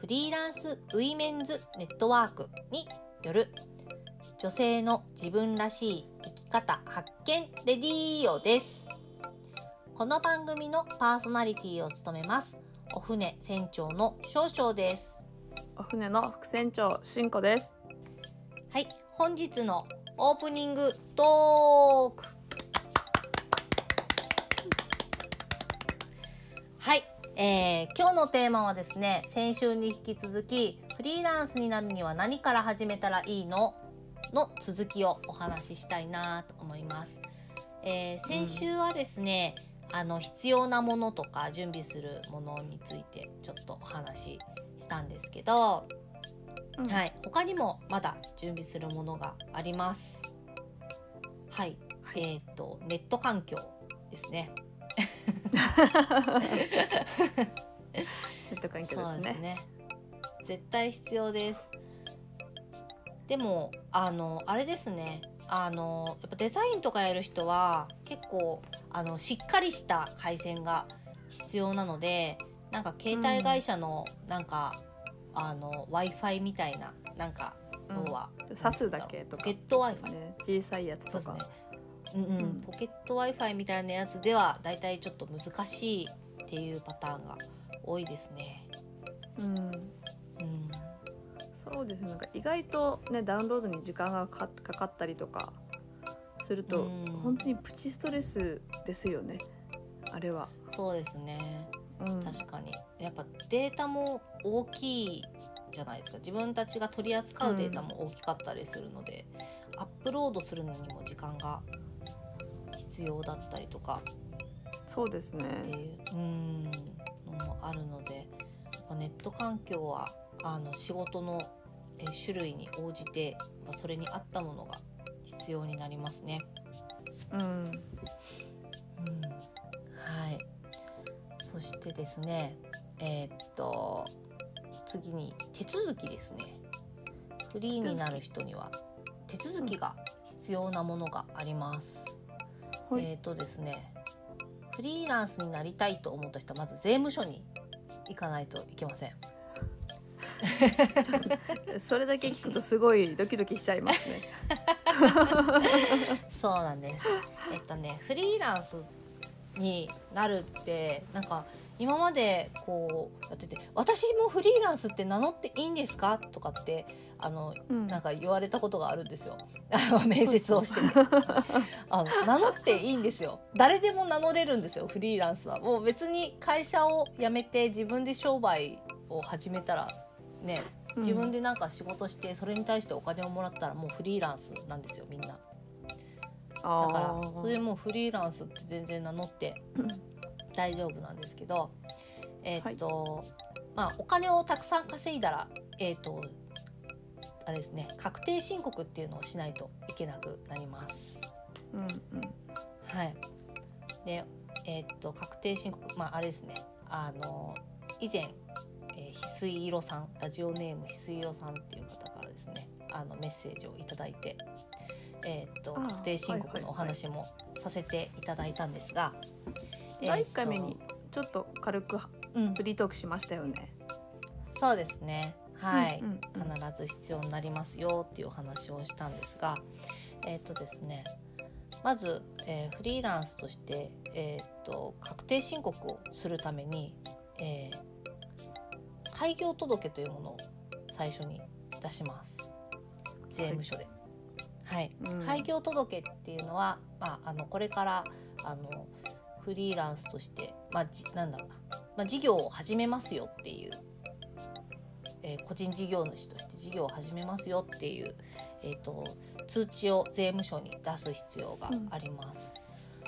フリーランスウィメンズネットワークによる女性の自分らしい生き方発見レディーオです。この番組のパーソナリティを務めます。お船船長の少々です。お船の副船長しんこです。はい。本日のオープニングトークえー今日のテーマはですね先週に引き続きフリーランスになるには何から始めたらいいの？の続きをお話ししたいなと思います、えー先週はですね、あの必要なものとか準備するものについてちょっとお話ししたんですけど、うんはい、他にもまだ準備するものがあります。はい、はいえっ、とネット環境ですね。ネット環境ですねね。絶対必要です。でもあのあれですね。あのやっぱデザインとかやる人は結構あのしっかりした回線が必要なので、なんか携帯会社のなんか、あの Wi-Fi みたいななんかうん要は、刺すだけとかポケット Wi-Fi ね小さいやつとそうですねか。うんうん。うん。ポケット Wi-Fi みたいなやつではだいたいちょっと難しいっていうパターンが多いですね。うん。うん、そうですね。なんか意外とねダウンロードに時間がかかったりとかすると、うん。本当にプチストレスですよね。あれは、そうですね。うん、確かに。やっぱデータも大きいじゃないですか。自分たちが取り扱うデータも大きかったりするので、アップロードするのにも時間が必要だったりとか。そうですね。っていううん。のもあるのでネット環境はあの仕事のえー種類に応じてまあそれに合ったものが必要になりますね。うんうん、はい。そしてですねえーっと次に手続きですね。フリーになる人には手続きが必要なものがあります。はいえーっとですねフリーランスになりたいと思った人はまず税務署に行かないといけません。それだけ聞くとすごいドキドキしちゃいますね そうなんです。えっとね、フリーランスになるってなんか今までこうやってて「私もフリーランスって名乗っていいんですか?」とかってあのうんなんか言われたことがあるんですよ。面接をしてて あの名乗っていいんですよ。誰でも名乗れるんですよ。フリーランスはもう別に会社を辞めて自分で商売を始めたらね自分でなんか仕事してそれに対してお金をもらったらもうフリーランスなんですよみんな。だだからそれでもうフリーランスって全然名乗って大丈夫なんですけどえーっと、まあお金をたくさん稼いだらえーっとあれですね確定申告っていうのをしないといけなくなります。うんうん。はい。でえーっと確定申告まああれですね。あの以前、えー、翡翠色さんラジオネーム翡翠色さんっていう方からですねあのメッセージをいただいて、えーっと確定申告のお話もさせていただいたんですが、第えーっと1回目にちょっと軽くうん。フリートークしましたよね。そうですね。はい、うんうんうん。必ず必要になりますよっていうお話をしたんですがえっ、とですねまず、えーフリーランスとして、えー、と確定申告をするために、えー開業届というものを最初に出します。税務署で。はい、うん。開業届っていうのは、まあ、あのこれからあのフリーランスとして、まあ、じなんだろうな、まあ、事業を始めますよっていう、えー個人事業主として事業を始めますよっていう、えー、と通知を税務署に出す必要があります。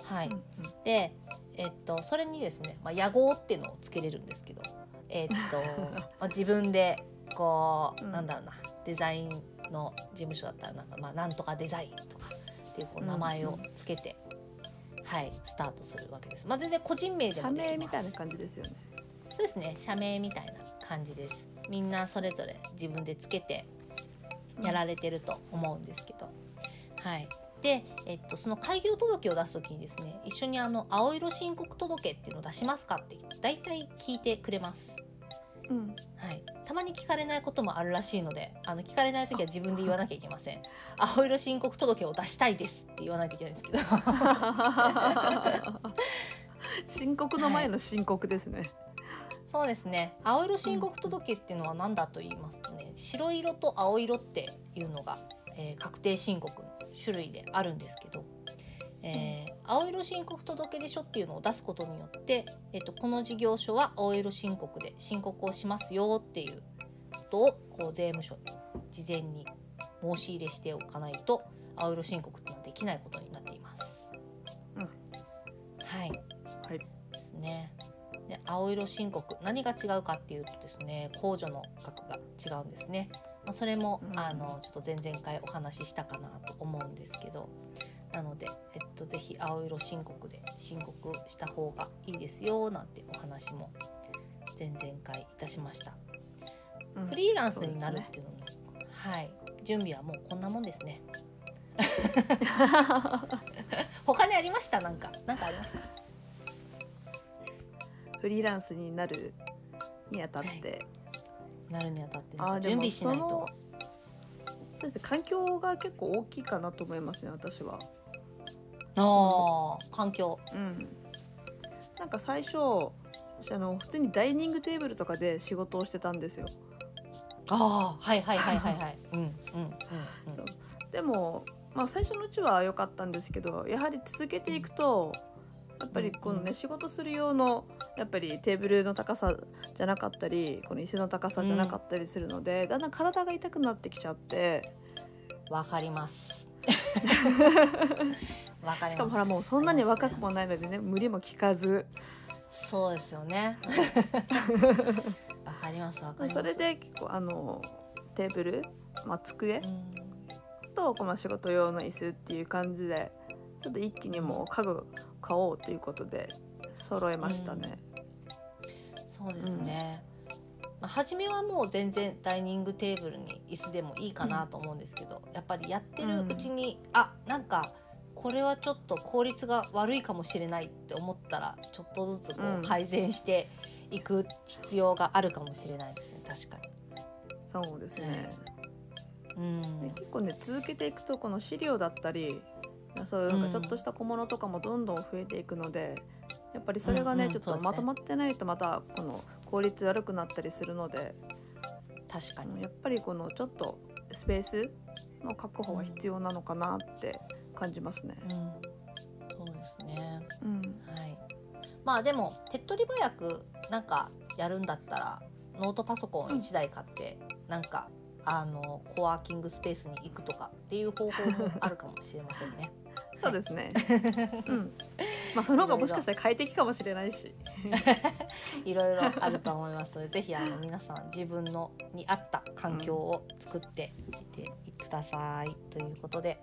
はい、うんうん。で、えっと、それにですね、まあ、野号っていうのをつけれるんですけどえーっと まあ自分でこう、うん。なんだろうなデザインの事務所だったらなんかまあなんとかデザインとかっていうこううん名前をつけて、はいスタートするわけです。まあ全然個人名で社もできます。名みたいな感じですよね。そうですね社名みたいな感じですみんなそれぞれ自分でつけてやられてると思うんですけど、はいで、えっと、その開業届を出す時にですね一緒にあの青色申告届っていうのを出しますかって大体聞いてくれます、うん。はい、たまに聞かれないこともあるらしいのであの聞かれない時は自分で言わなきゃいけません。青色申告届を出したいですって言わないといけないんですけど。申告の前の申告ですね。そうですね。青色申告届っていうのは何だと言いますとね、白色と青色っていうのが、えー確定申告の種類であるんですけど、えー青色申告届でしょっていうのを出すことによって、えっとこの事業所は青色申告で申告をしますよっていうことをこう税務署に事前に申し入れしておかないと青色申告っていうのはできないことになっています。うんはいはい。ですね。で青色申告何が違うかっていうとですね控除の額が違うんですね。まあ、それも、うんあのちょっと前々回お話ししたかなと思うんですけどなので、えっと、ぜひ青色申告で申告した方がいいですよなんてお話も前々回いたしました。うんフリーランスになるっていうのも、はい準備はもうこんなもんですね。他にありました？なんかなんかありますか？フリーランスになるにあたって、なるにあたって準備しないと。そうですね環境が結構大きいかなと思いますね私は。ああ環境。うん。なんか最初私あの普通にダイニングテーブルとかで仕事をしてたんですよ。ああはいはいはいはいはい。うんうんうんそうでもまあ最初のうちは良かったんですけどやはり続けていくとやっぱりこのうんね仕事する用のやっぱりテーブルの高さじゃなかったりこの椅子の高さじゃなかったりするので、だんだん体が痛くなってきちゃってうん。わかります。わか。しかもほらもうそんなに若くも。もないのでね無理も効かずそうですよね。わかりますわかります。それで結構あのテーブル、まあ、机うん。とまあ仕事用の椅子っていう感じでちょっと一気にもう家具買おうということで揃えましたね。そうですね。まあ初めはもう全然ダイニングテーブルに椅子でもいいかなと思うんですけど、やっぱりやってるうちに、あなんかこれはちょっと効率が悪いかもしれないって思ったらちょっとずつこうん。う改善していく必要があるかもしれないですね確かに。そうですね、うん。で結構ね続けていくとこの資料だったりそういうなんかちょっとした小物とかもどんどん増えていくので、やっぱりそれがね、うんちょっとまとまってないとまたこの効率悪くなったりするので確かに。やっぱりこのちょっとスペースの確保は必要なのかなって感じますね。うん、そうですね。うん、はい。まあでも手っ取り早くなんかやるんだったらノートパソコン1台買って、なんかあのコワーキングスペースに行くとかっていう方法もあるかもしれませんね。そうですね。うん。まあその方がもしかしたら快適かもしれないし。いろいろ あると思いますので、ぜひあの皆さん自分のに合った環境を作ってみてください、ということで。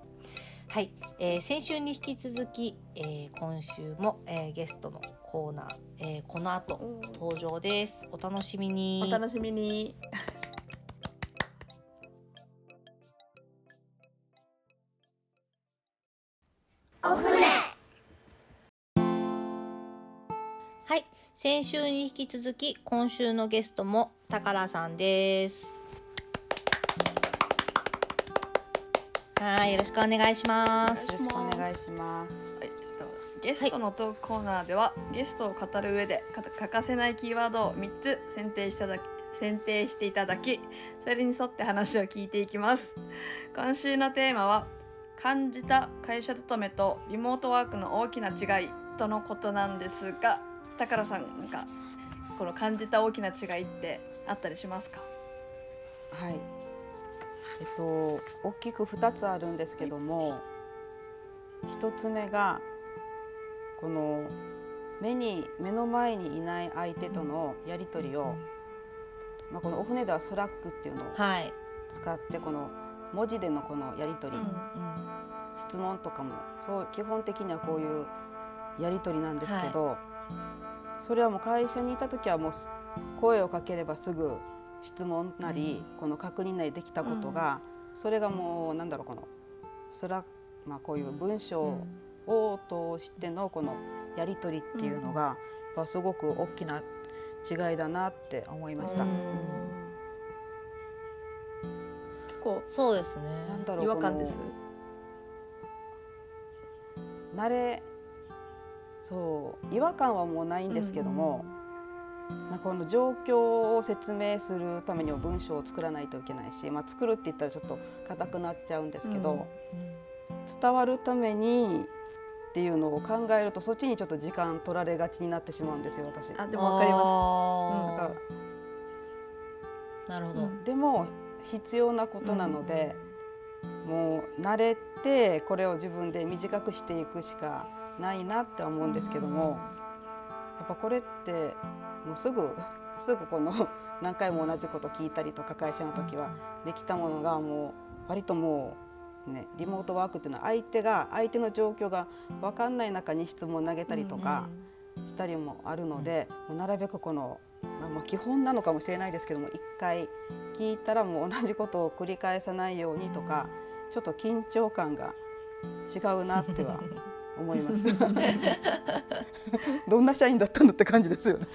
はい、えー先週に引き続き、えー今週も、えーゲストのコーナー、えーこの後登場です。お楽しみに。お楽しみに。はい、先週に引き続き今週のゲストも宝さんです。はい、よろしくお願いします。よろしくお願いします。はい、ゲストのトークコーナーでは、ゲストを語る上でか欠かせないキーワードを3つ選定しただき選定していただきそれに沿って話を聞いていきます今週のテーマは感じた会社勤めとリモートワークの大きな違いとのことなんですが高野さんなんかこの感じた大きな違いってあったりしますか？はい。えっと大きく二つあるんですけども、一つ目がこの目に目の前にいない相手とのやり取りをまあ、このお船ではスラックっていうのをはい。使ってこの文字でのこのやり取り、質問とかもそう基本的にはこういうやり取りなんですけど、それはもう会社にいた時はもうす声をかければすぐ質問なり、この確認なりできたことが、それがもうなんだろうこのスラまあこういう文章を通してのこのやり取りっていうのが、やっぱすごく大きな違いだなって思いました。うん。結構そうですね。なんだろう違和感です？この慣れそう違和感はもうないんですけども、なんかこの状況を説明するためには文章を作らないといけないし、まあ、作るって言ったらちょっと硬くなっちゃうんですけど、うんうん伝わるためにっていうのを考えるとそっちにちょっと時間取られがちになってしまうんですよ私。あでもわかりまなんかす。なるほど。うんでも必要なことなので、もう慣れてこれを自分で短くしていくしかないなって思うんですけども、やっぱこれってもうすぐすぐこの何回も同じこと聞いたりとか会社の時はできたものがもう割ともうねリモートワークっていうのは相手が相手の状況が分かんない中に質問を投げたりとかしたりもあるので、もうなるべくこの、まあ、まあ基本なのかもしれないですけども一回聞いたらもう同じことを繰り返さないようにとかちょっと緊張感が違うなっては思いました。どんな社員だったのって感じですよね。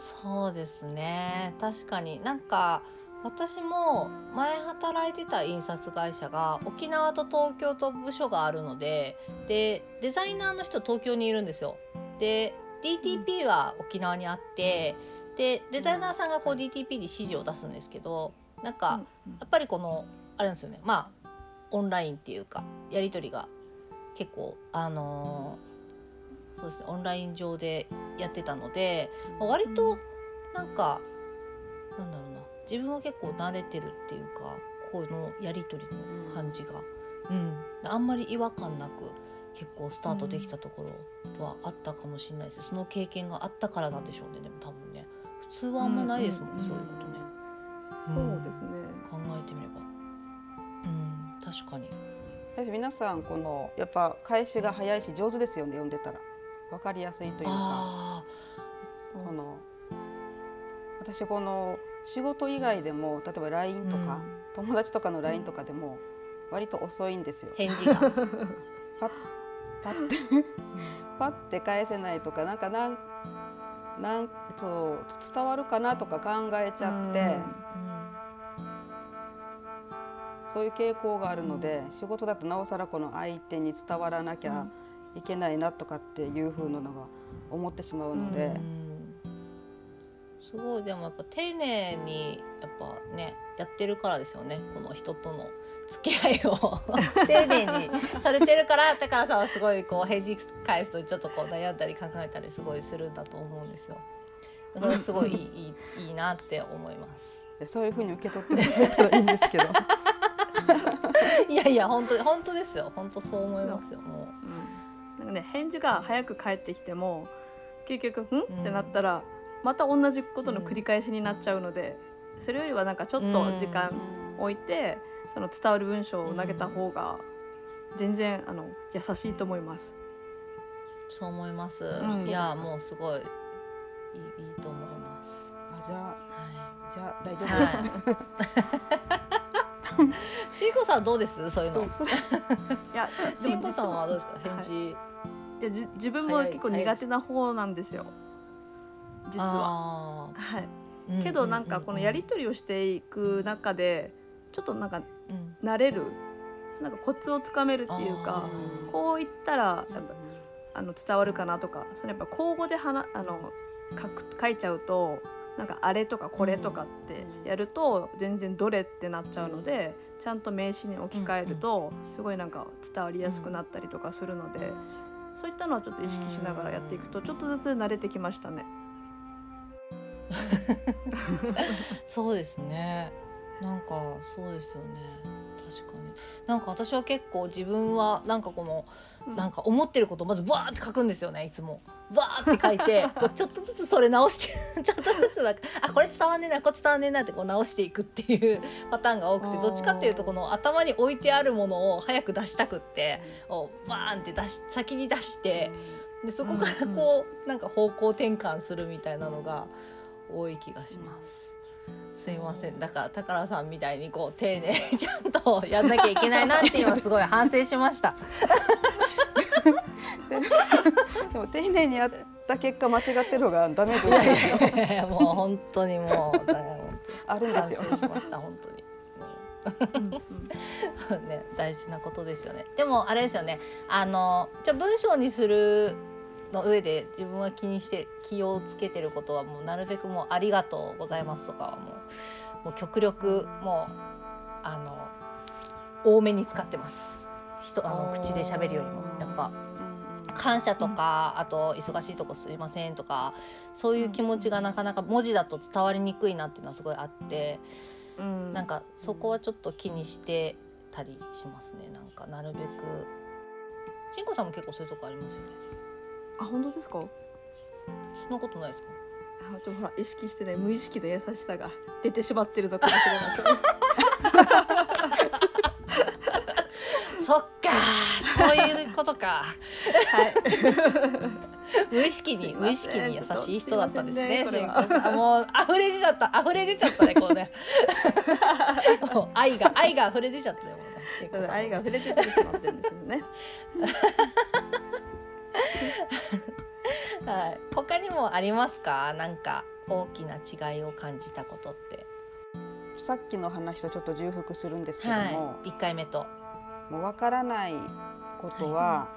そうですね確かになんか私も前働いてた印刷会社が沖縄と東京と部署があるのででデザイナーの人東京にいるんですよ。で DTP は沖縄にあってでデザイナーさんがこう DTP に指示を出すんですけどなんか、やっぱりこのあれなんですよねまあオンラインっていうかやり取りが結構あのーそうですねオンライン上でやってたので、まあ割となんか、なんだろうな自分は結構慣れてるっていうかこのやり取りの感じが、うん。あんまり違和感なく結構スタートできたところはあったかもしれないです、その経験があったからなんでしょうねでも多分ね。普通はあんまないですもんね、うんそういうことね。そうですね。考えてみれば。うん。確かに皆さんこのやっぱ返しが早いし上手ですよね読んでたら。分かりやすいというか。あこの私この仕事以外でも例えば LINE とか、友達とかの LINE とかでも割と遅いんですよ。ー返事が。パッパッて パッて返せないとかなんかなんなんそう伝わるかなとか考えちゃって、うんそういう傾向があるので、仕事だとなおさらこの相手に伝わらなきゃいけないなとかっていう風なのが思ってしまうので、うんすごいでもやっぱ丁寧にやっぱねやってるからですよねこの人との付き合いを 丁寧にされてるからだからさはすごいこう返事返すとちょっとこう悩んだり考えたりすごいするんだと思うんですよ。それすごいいいいいなって思います。でそういう風に受け取ってたらいいんですけど。いやいや本当本当ですよ本当そう思いますよもなんかね返事が早く返ってきても結局「ん?」うんってなったらまた同じことの繰り返しになっちゃうので、それよりはなんかちょっと時間置いて、その伝わる文章を投げた方が全然あの優しいと思います。うそう思います。んいやもうすごいいいいいと思います。あじゃあはじゃあ大丈い。夫です。はい。こさんどうです？そういうの。それ いやでもしんこさんはどうですか？はい返事。でじ自分も結構苦手な方なんですよ。実は。は。はい、うんけどなんかこのやり取りをしていく中でちょっとなんかうん。慣れるなんかコツをつかめるっていうかこう言ったらやっぱあの伝わるかなとかそれやっぱ口語で話あの書く書いちゃうとなんかあれとかこれとかってやると全然どれってなっちゃうのでちゃんと名詞に置き換えるとすごいなんか伝わりやすくなったりとかするのでそういったのはちょっと意識しながらやっていくとちょっとずつ慣れてきましたね。そうですね。なんかそうですよね確かに。なんか私は結構自分はなんかこのなんか思ってることをまずバーって書くんですよねいつも。バーって書いて こうちょっとずつそれ直して ちょっとずつなんかあこれ伝わんねえなこれ伝わんねえなってこう直していくっていう パターンが多くてどっちかっていうとこの頭に置いてあるものを早く出したくってをバーンって出し先に出してでそこからこうなんか方向転換するみたいなのが多い気がします。すいませんだから宝さんみたいにこう丁寧に ちゃんとやんなきゃいけないなって今すごい反省しました。でも丁寧にやった結果間違ってる方がダメージいやいやいやもう本当にもうあるんですよ。反省しました本当に。ね、大事なことですよね。でもあれですよね。あのじゃあ文章にするの上で自分は気にして気をつけてることはもうなるべくもうありがとうございますとかはもうもう極力もうあの多めに使ってます。人あの口で喋るよりもやっぱ感謝とか、あと忙しいとこすいませんとかそういう気持ちがなかなか文字だと伝わりにくいなっていうのはすごいあって。うんなんかそこはちょっと気にしてたりしますね。なんかなるべく。しんこさんも結構そういうとこありますよね。あ本当ですか？そんなことないですか？あちょっとほら意識してね無意識の優しさが出てしまってるのかもしれません そっか、そういうことか。はい無意識に無意識に優しい人だったんですね。すねもう溢れ出ちゃった、溢れ出ちゃったね、こうね。もう愛が愛が溢れ出ちゃったよ、ね。愛が溢れててしまってるんですよね はい。他にもありますか？なんか大きな違いを感じたことって。さっきの話とちょっと重複するんですけども、はい。一回目と。もうわからないことは、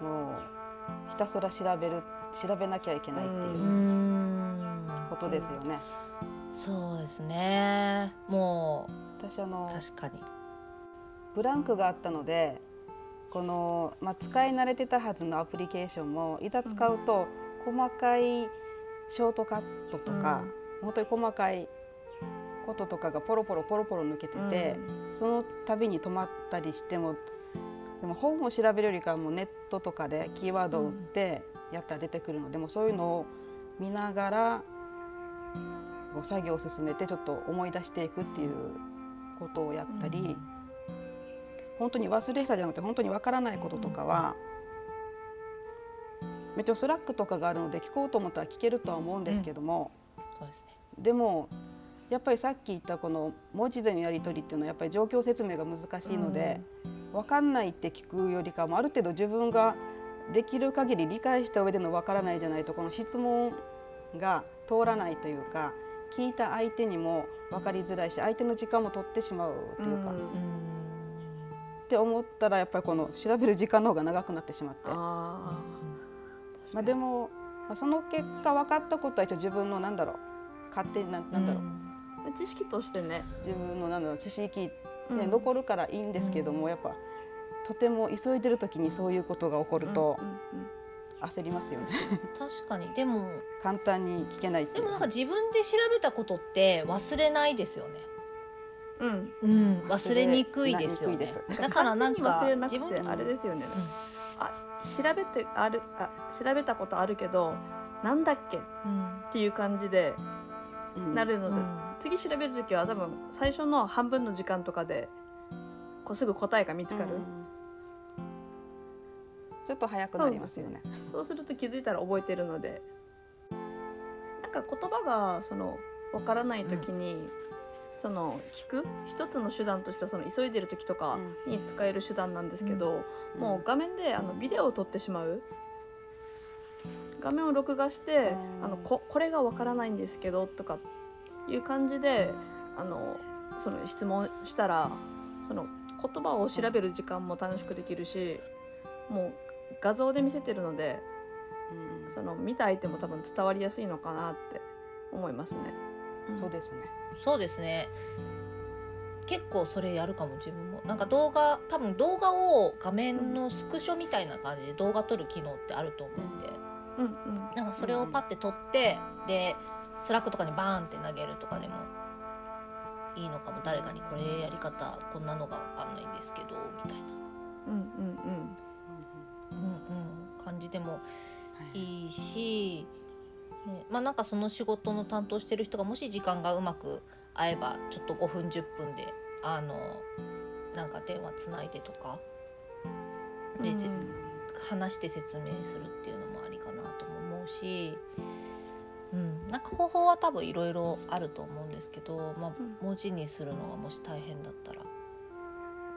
もうひたすら調べる調べなきゃいけないっていううんことですよね。そうですね。も私あのう確かに。ブランクがあったのでこの、まあ、使い慣れてたはずのアプリケーションもいざ使うと細かいショートカットとか、本当に細かいこととかがポロポロポロポロ抜けてて、その度に止まったりしてもでも本を調べるよりかはもうネットとかでキーワードを打ってやったら出てくるので、もうそういうのを見ながら作業を進めてちょっと思い出していくっていうことをやったり、本当に忘れたじゃなくて本当にわからないこととかは、めっちゃスラックとかがあるので聞こうと思ったら聞けるとは思うんですけども、そうですね。でもやっぱりさっき言ったこの文字でのやり取りっていうのはやっぱり状況説明が難しいので、分かんないって聞くよりかもある程度自分ができる限り理解した上での分からないじゃないとこの質問が通らないというか聞いた相手にも分かりづらいし相手の時間も取ってしまうというか、うんうん。って思ったらやっぱりこの調べる時間の方が長くなってしまって。あまあ、でも、まあ、その結果分かったことは一応自分のなんだろう。勝手にななんだろう、あ知識としてね、自分のなんだろう知識、ねうん。残るからいいんですけども、やっぱとても急いでる時にそういうことが起こるとうんうん焦りますよね。確かに。でも。簡単に聞けないでもなんか自分で調べたことって忘れないですよね。うんうんうん。忘れにくいですよね。だからなんか忘れなくて自分あれですよね、あ調べてあるあ調べたことあるけどなんだっけっうん。ていう感じでうんなるので、うん次調べる時は多分最初の半分の時間とかでこうすぐ答えが見つかる、うんちょっと早くなりますよね。そうすると気づいたら覚えてるのでなんか言葉がそのわからない時に、その聞く一つの手段としてはその急いでる時とかに使える手段なんですけど、うん。もう画面であのビデオを撮ってしまう。画面を録画して、うん。あのここれがわからないんですけどとかいう感じであのその質問したらその言葉を調べる時間も楽しくできるしもう画像で見せてるのでうん。その見た相手も多分伝わりやすいのかなって思いますね。そうですね。そうですね。結構それやるかも自分も。なんか動画多分動画を画面のスクショみたいな感じで動画撮る機能ってあると思うんで、うんうん。なんかそれをパッて撮ってでスラックとかにバーンって投げるとかでもいいのかも。誰かにこれやり方こんなのが分かんないんですけどみたいな、うんうん。うんうん、感じでもはい。いいし、ね、まあなんかその仕事の担当してる人がもし時間がうまく合えばちょっと5分10分であのなんか電話つないでとかで、うんぜ話して説明するっていうのもありかなとも思うし、うん、なんか方法は多分いろいろあると思うんですけど、まあうん、文字にするのがもし大変だったら。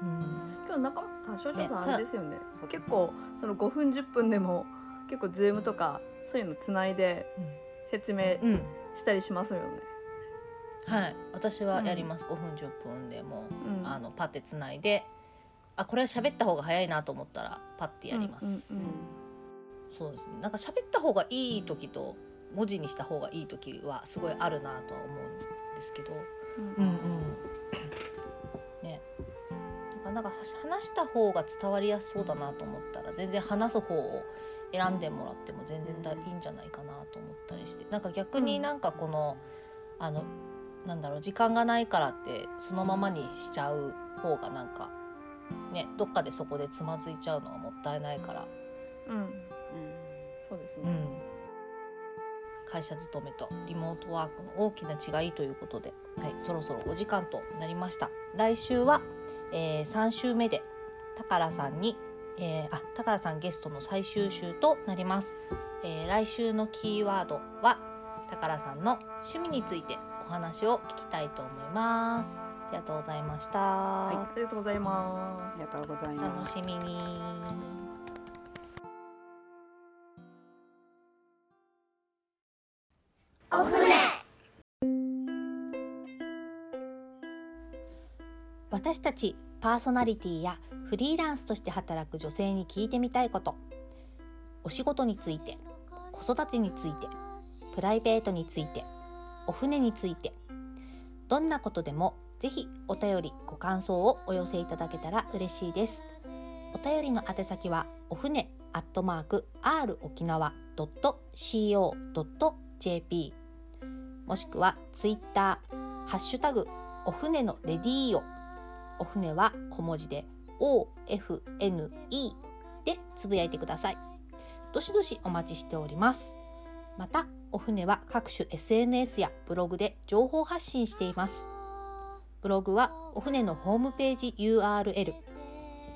うん。今日中あ少々さんねあれですよね。結構その5分10分でも結構ズームとかそういうのつないで説明うん。したりしますよね。はい、私はやります、5分10分でもうん。あのパッてつないであこれは喋った方が早いなと思ったらパッてやります、うんうんうんそうですね。なんか喋った方がいい時と文字にした方がいい時はすごいあるなとは思うんですけど。うんうん。ね。なんか話した方が伝わりやすそうだなと思ったら全然話す方を選んでもらっても全然だいいんじゃないかなと思ったりして。なんか逆になんかこの、あのなんだろう時間がないからってそのままにしちゃう方がなんかねどっかでそこでつまずいちゃうのはもったいないから、うん。うん。そうですね。うん、会社勤めとリモートワークの大きな違いということで、はい、そろそろお時間となりました。来週は、えー、3週目でタカラさんに、えー、あタカラさんゲストの最終週となります、えー来週のキーワードはタカラさんの趣味についてお話を聞きたいと思います。ありがとうございました、ありがとうございまありがとうございおます。楽しみに私たちパーソナリティやフリーランスとして働く女性に聞いてみたいこと。お仕事について子育てについてプライベートについてお船について。どんなことでもぜひお便りご感想をお寄せいただけたら嬉しいです。お便りの宛先はお船アットマーク r 沖縄 .co.jp もしくはツイッターハッシュタグお船のレディーオお船は小文字で OFNE でつぶやいてください。どしどしお待ちしております。またお船は各種 SNS やブログで情報発信しています。ブログはお船のホームページ URL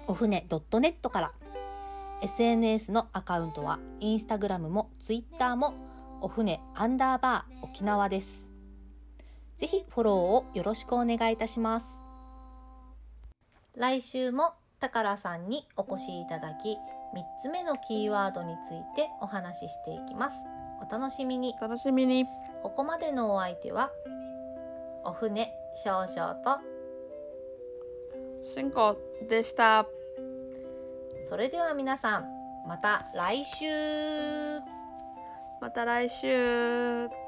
お船 .net から。SNS のアカウントはインスタグラムもツイッターもお船アンダーバー沖縄です。ぜひフォローをよろしくお願いいたします。来週もタカラさんにお越しいただき3つ目のキーワードについてお話ししていきますお楽しみにす。楽しみに。ここまでのお相手はお船少々としんこでした。それでは皆さんまた来週また来週。